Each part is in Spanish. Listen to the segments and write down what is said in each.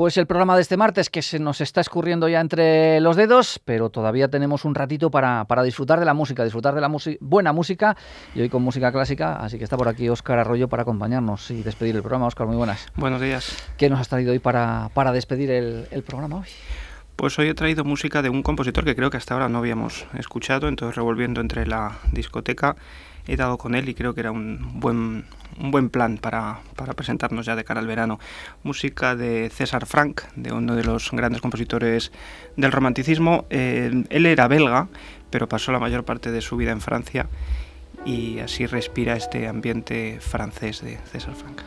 Pues el programa de este martes que se nos está escurriendo ya entre los dedos, pero todavía tenemos un ratito para, para disfrutar de la música, disfrutar de la buena música y hoy con música clásica, así que está por aquí Óscar Arroyo para acompañarnos y despedir el programa. Óscar, muy buenas. Buenos días. ¿Qué nos has traído hoy para, para despedir el, el programa hoy? Pues hoy he traído música de un compositor que creo que hasta ahora no habíamos escuchado, entonces revolviendo entre la discoteca he dado con él y creo que era un buen, un buen plan para, para, presentarnos ya de cara al verano. Música de César Frank, de uno de los grandes compositores del romanticismo. Eh, él era belga, pero pasó la mayor parte de su vida en Francia y así respira este ambiente francés de César Frank.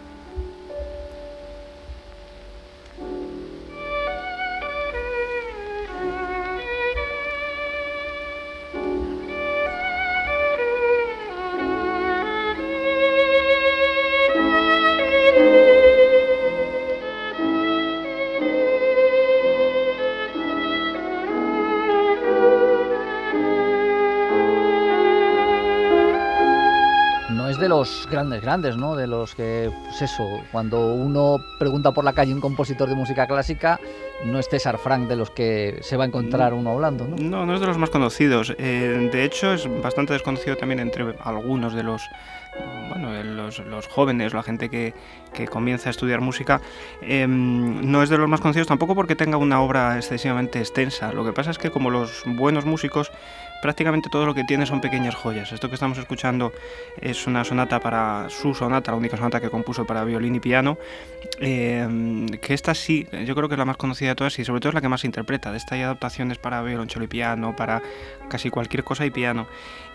Grandes, grandes, ¿no? De los que, pues eso, cuando uno pregunta por la calle un compositor de música clásica, no es César Frank de los que se va a encontrar uno hablando, ¿no? No, no es de los más conocidos. Eh, de hecho, es bastante desconocido también entre algunos de los bueno, los, los, jóvenes, la gente que, que, comienza a estudiar música, em, no es de los más conocidos tampoco porque tenga una obra excesivamente extensa. Lo que pasa es que como los buenos músicos prácticamente todo lo que tiene son pequeñas joyas. Esto que estamos escuchando es una sonata para su sonata, la única sonata que compuso para violín y piano, eh, que esta sí, yo creo que es la más conocida de todas y sobre todo es la que más se interpreta. De esta hay adaptaciones para violonchelo y piano, para casi cualquier cosa y piano.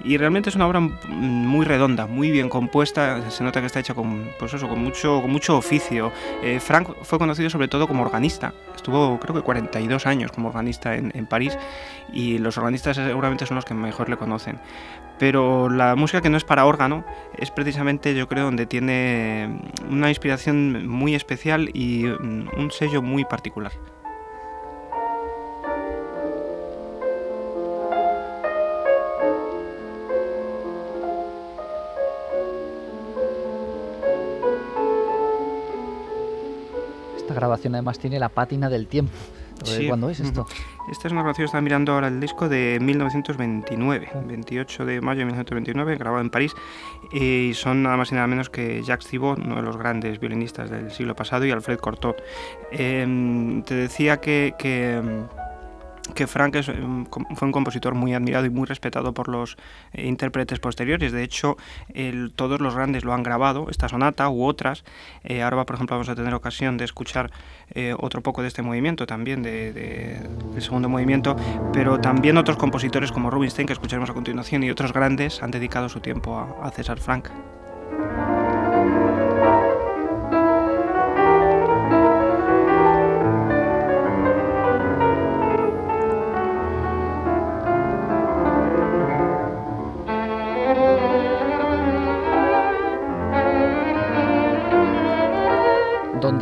Y realmente es una obra muy redonda, muy bien compuesta, se nota que está hecha con, pues eso, con, mucho, con mucho oficio. Eh, Frank fue conocido sobre todo como organista, estuvo creo que 42 años como organista en, en París y los organistas seguramente son los que mejor le conocen. Pero la música que no es para órgano es precisamente yo creo donde tiene una inspiración muy especial y un sello muy particular. Esta grabación además tiene la pátina del tiempo. ¿Cuándo es esto? Esta es una grabación, están mirando ahora el disco de 1929, 28 de mayo de 1929, grabado en París, y son nada más y nada menos que Jacques Thibault, uno de los grandes violinistas del siglo pasado, y Alfred Cortot. Em, te decía que, que que Frank em, fue un compositor muy admirado y muy respetado por los eh, intérpretes posteriores. De hecho, todos los grandes lo han grabado, esta sonata u otras. Eh, ahora, por ejemplo, vamos a tener ocasión de escuchar eh, otro poco de este movimiento, también de, del segundo movimiento, pero también otros compositores como Rubinstein, que escucharemos a continuación, y otros grandes han dedicado su tiempo a, a César Frank.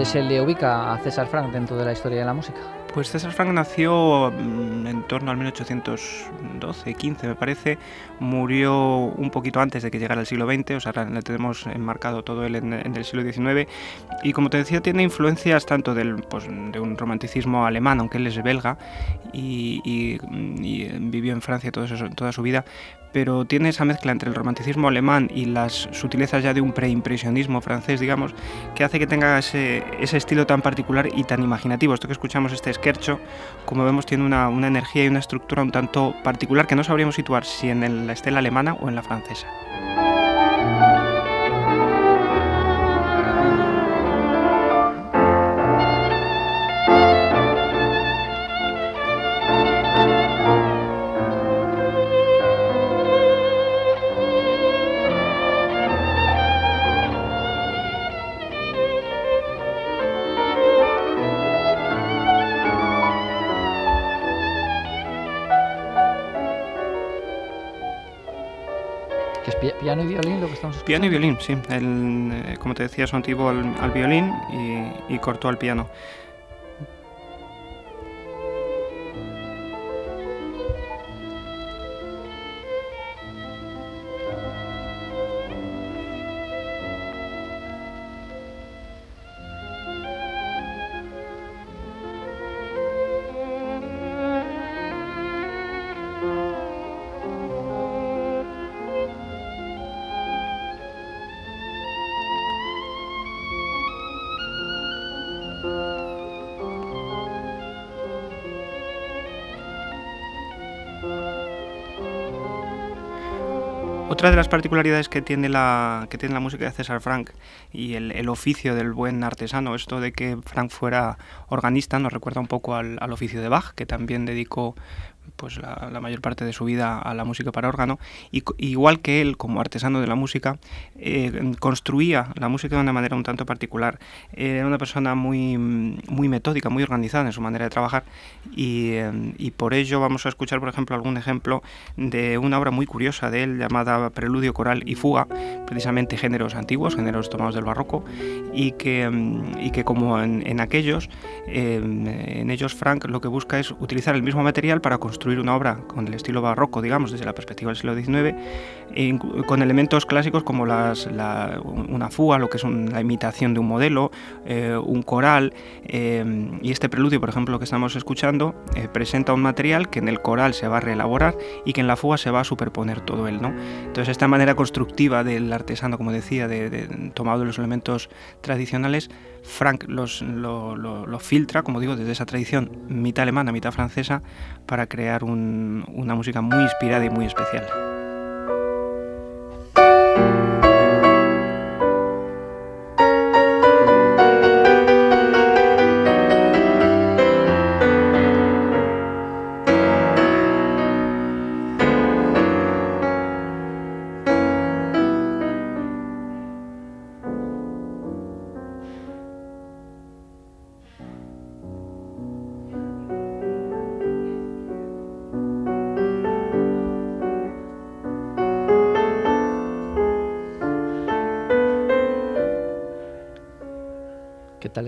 Se le ubica a César Frank dentro de la historia de la música? Pues César Frank nació mm, en torno al 1812, 15 me parece, murió un poquito antes de que llegara el siglo XX, o sea, le tenemos enmarcado todo él en, el siglo XIX, y como te decía, tiene influencias tanto del, pues, de un romanticismo alemán, aunque él es belga, y, vivió en Francia toda su vida, pero tiene esa mezcla entre el romanticismo alemán y las sutilezas ya de un preimpresionismo francés, digamos, que hace que tenga ese, estilo tan particular y tan imaginativo. Esto que escuchamos, este esquercho, como vemos, tiene una, una energía y una estructura un tanto particular que no sabríamos situar si en la estela alemana o en la francesa. Piano y violín lo que estamos escuchando. Piano y violín, sí. El, eh, como te decía, son tipo al, al violín y, y cortó al piano. Otra de las particularidades que tiene la, que tiene la música de César Frank y el, oficio del buen artesano, esto de que Frank fuera organista, nos recuerda un poco al, al oficio de Bach, que también dedicó pues la, mayor parte de su vida a la música para órgano, y igual que él, como artesano de la música, eh, construía la música de una manera un tanto particular. Era una persona muy, muy metódica, muy organizada en su manera de trabajar, y, eh, y, por ello vamos a escuchar, por ejemplo, algún ejemplo de una obra muy curiosa de él llamada Preludio Coral y Fuga, precisamente géneros antiguos, géneros tomados del barroco, y que, y que como en, aquellos, eh, en ellos Frank lo que busca es utilizar el mismo material para construir construir una obra con el estilo barroco, digamos, desde la perspectiva del siglo XIX, con elementos clásicos como una fuga, lo que es la imitación de un modelo, eh, un coral, eh, y este preludio, por ejemplo, que estamos escuchando, eh, presenta un material que en el coral se va a reelaborar y que en la fuga se va a superponer todo él. ¿no? Entonces, esta manera constructiva del artesano, como decía, de, tomado de los elementos tradicionales, Frank los, lo, filtra, como digo, desde esa tradición mitad alemana, mitad francesa, para crear una música muy inspirada y muy especial.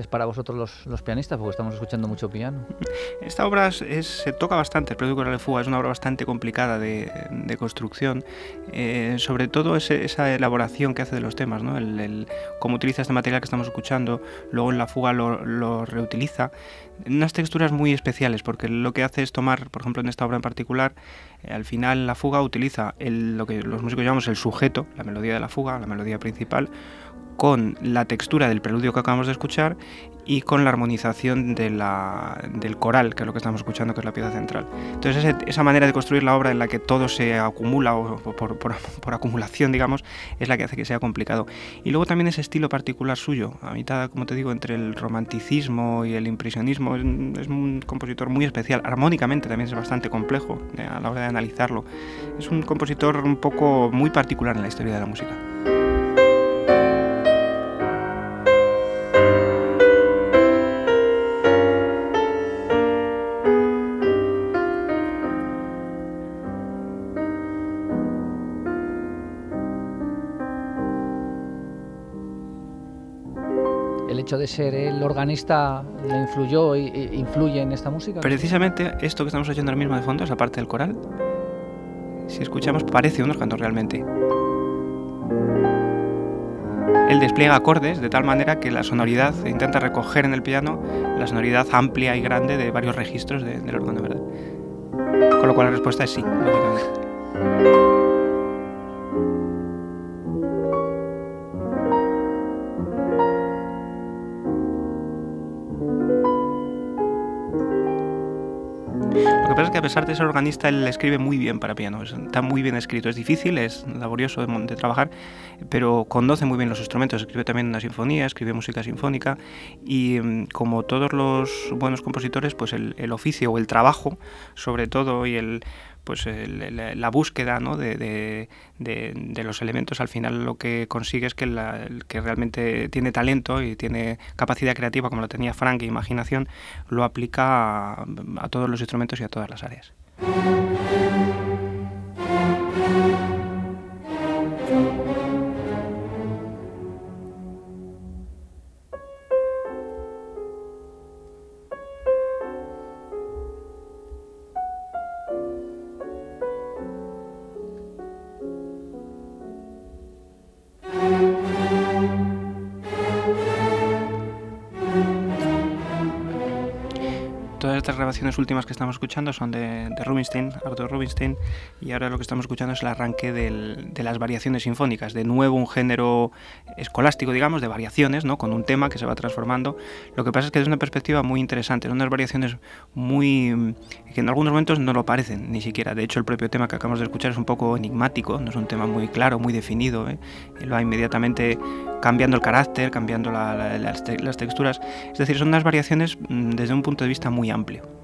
Para vosotros los, pianistas? Porque estamos escuchando mucho piano. Esta obra se toca bastante, el Preludio de Fuga es una obra bastante complicada de, construcción, eh, sobre todo esa elaboración que hace de los temas, ¿no? el, cómo utiliza este material que estamos escuchando, luego en la fuga lo, reutiliza, unas texturas muy especiales, porque lo que hace es tomar, por ejemplo en esta obra en particular, eh, al final la fuga utiliza lo que los músicos llamamos el sujeto, la melodía de la fuga, la melodía principal, con la textura del preludio que acabamos de escuchar y con la armonización de del coral, que es lo que estamos escuchando, que es la pieza central. Entonces esa manera de construir la obra en la que todo se acumula o por, acumulación, digamos, es la que hace que sea complicado. Y luego también ese estilo particular suyo, a mitad, como te digo, entre el romanticismo y el impresionismo, es, es un compositor muy especial. Armónicamente también es bastante complejo eh, a la hora de analizarlo. Es un compositor un poco muy particular en la historia de la música. Hecho de ser el organista le influyó e influye en esta música? Precisamente esto que estamos oyendo ahora mismo de fondo, esa parte del coral, si escuchamos parece unos cantos realmente. Él despliega acordes de tal manera que la sonoridad intenta recoger en el piano la sonoridad amplia y grande de varios registros del órgano, ¿verdad? Con lo cual la respuesta es sí, lógicamente. Que a pesar de ser organista, él escribe muy bien para piano. Está muy bien escrito. Es difícil, es laborioso de, trabajar, pero conoce muy bien los instrumentos. Escribe también una sinfonía, escribe música sinfónica y mm, como todos los buenos compositores, pues el oficio o el trabajo, sobre todo, y el pues la búsqueda ¿no? de, los elementos al final lo que consigue es que, el que realmente tiene talento y tiene capacidad creativa como lo tenía Frank e imaginación lo aplica a todos los instrumentos y a todas las áreas. Grabaciones últimas que estamos escuchando son de, de Rubinstein, Arthur Rubinstein, y ahora lo que estamos escuchando es el arranque de las variaciones sinfónicas, de nuevo un género escolástico, digamos, de variaciones, ¿no? con un tema que se va transformando. Lo que pasa es que es una perspectiva muy interesante, son unas variaciones muy que en algunos momentos no lo parecen ni siquiera. De hecho, el propio tema que acabamos de escuchar es un poco enigmático, no es un tema muy claro, muy definido. ¿eh? Él va inmediatamente cambiando el carácter, cambiando las texturas. Es decir, son unas variaciones mm, desde un punto de vista muy amplio.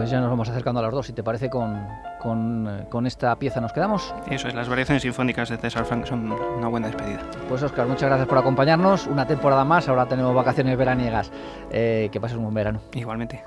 Pues ya nos vamos acercando a las dos, si te parece, con, con, eh, con, esta pieza nos quedamos. Eso es, las variaciones sinfónicas de César Frank son una buena despedida. Pues Oscar, muchas gracias por acompañarnos. Una temporada más, ahora tenemos vacaciones veraniegas. Eh, que pases un buen verano. Igualmente.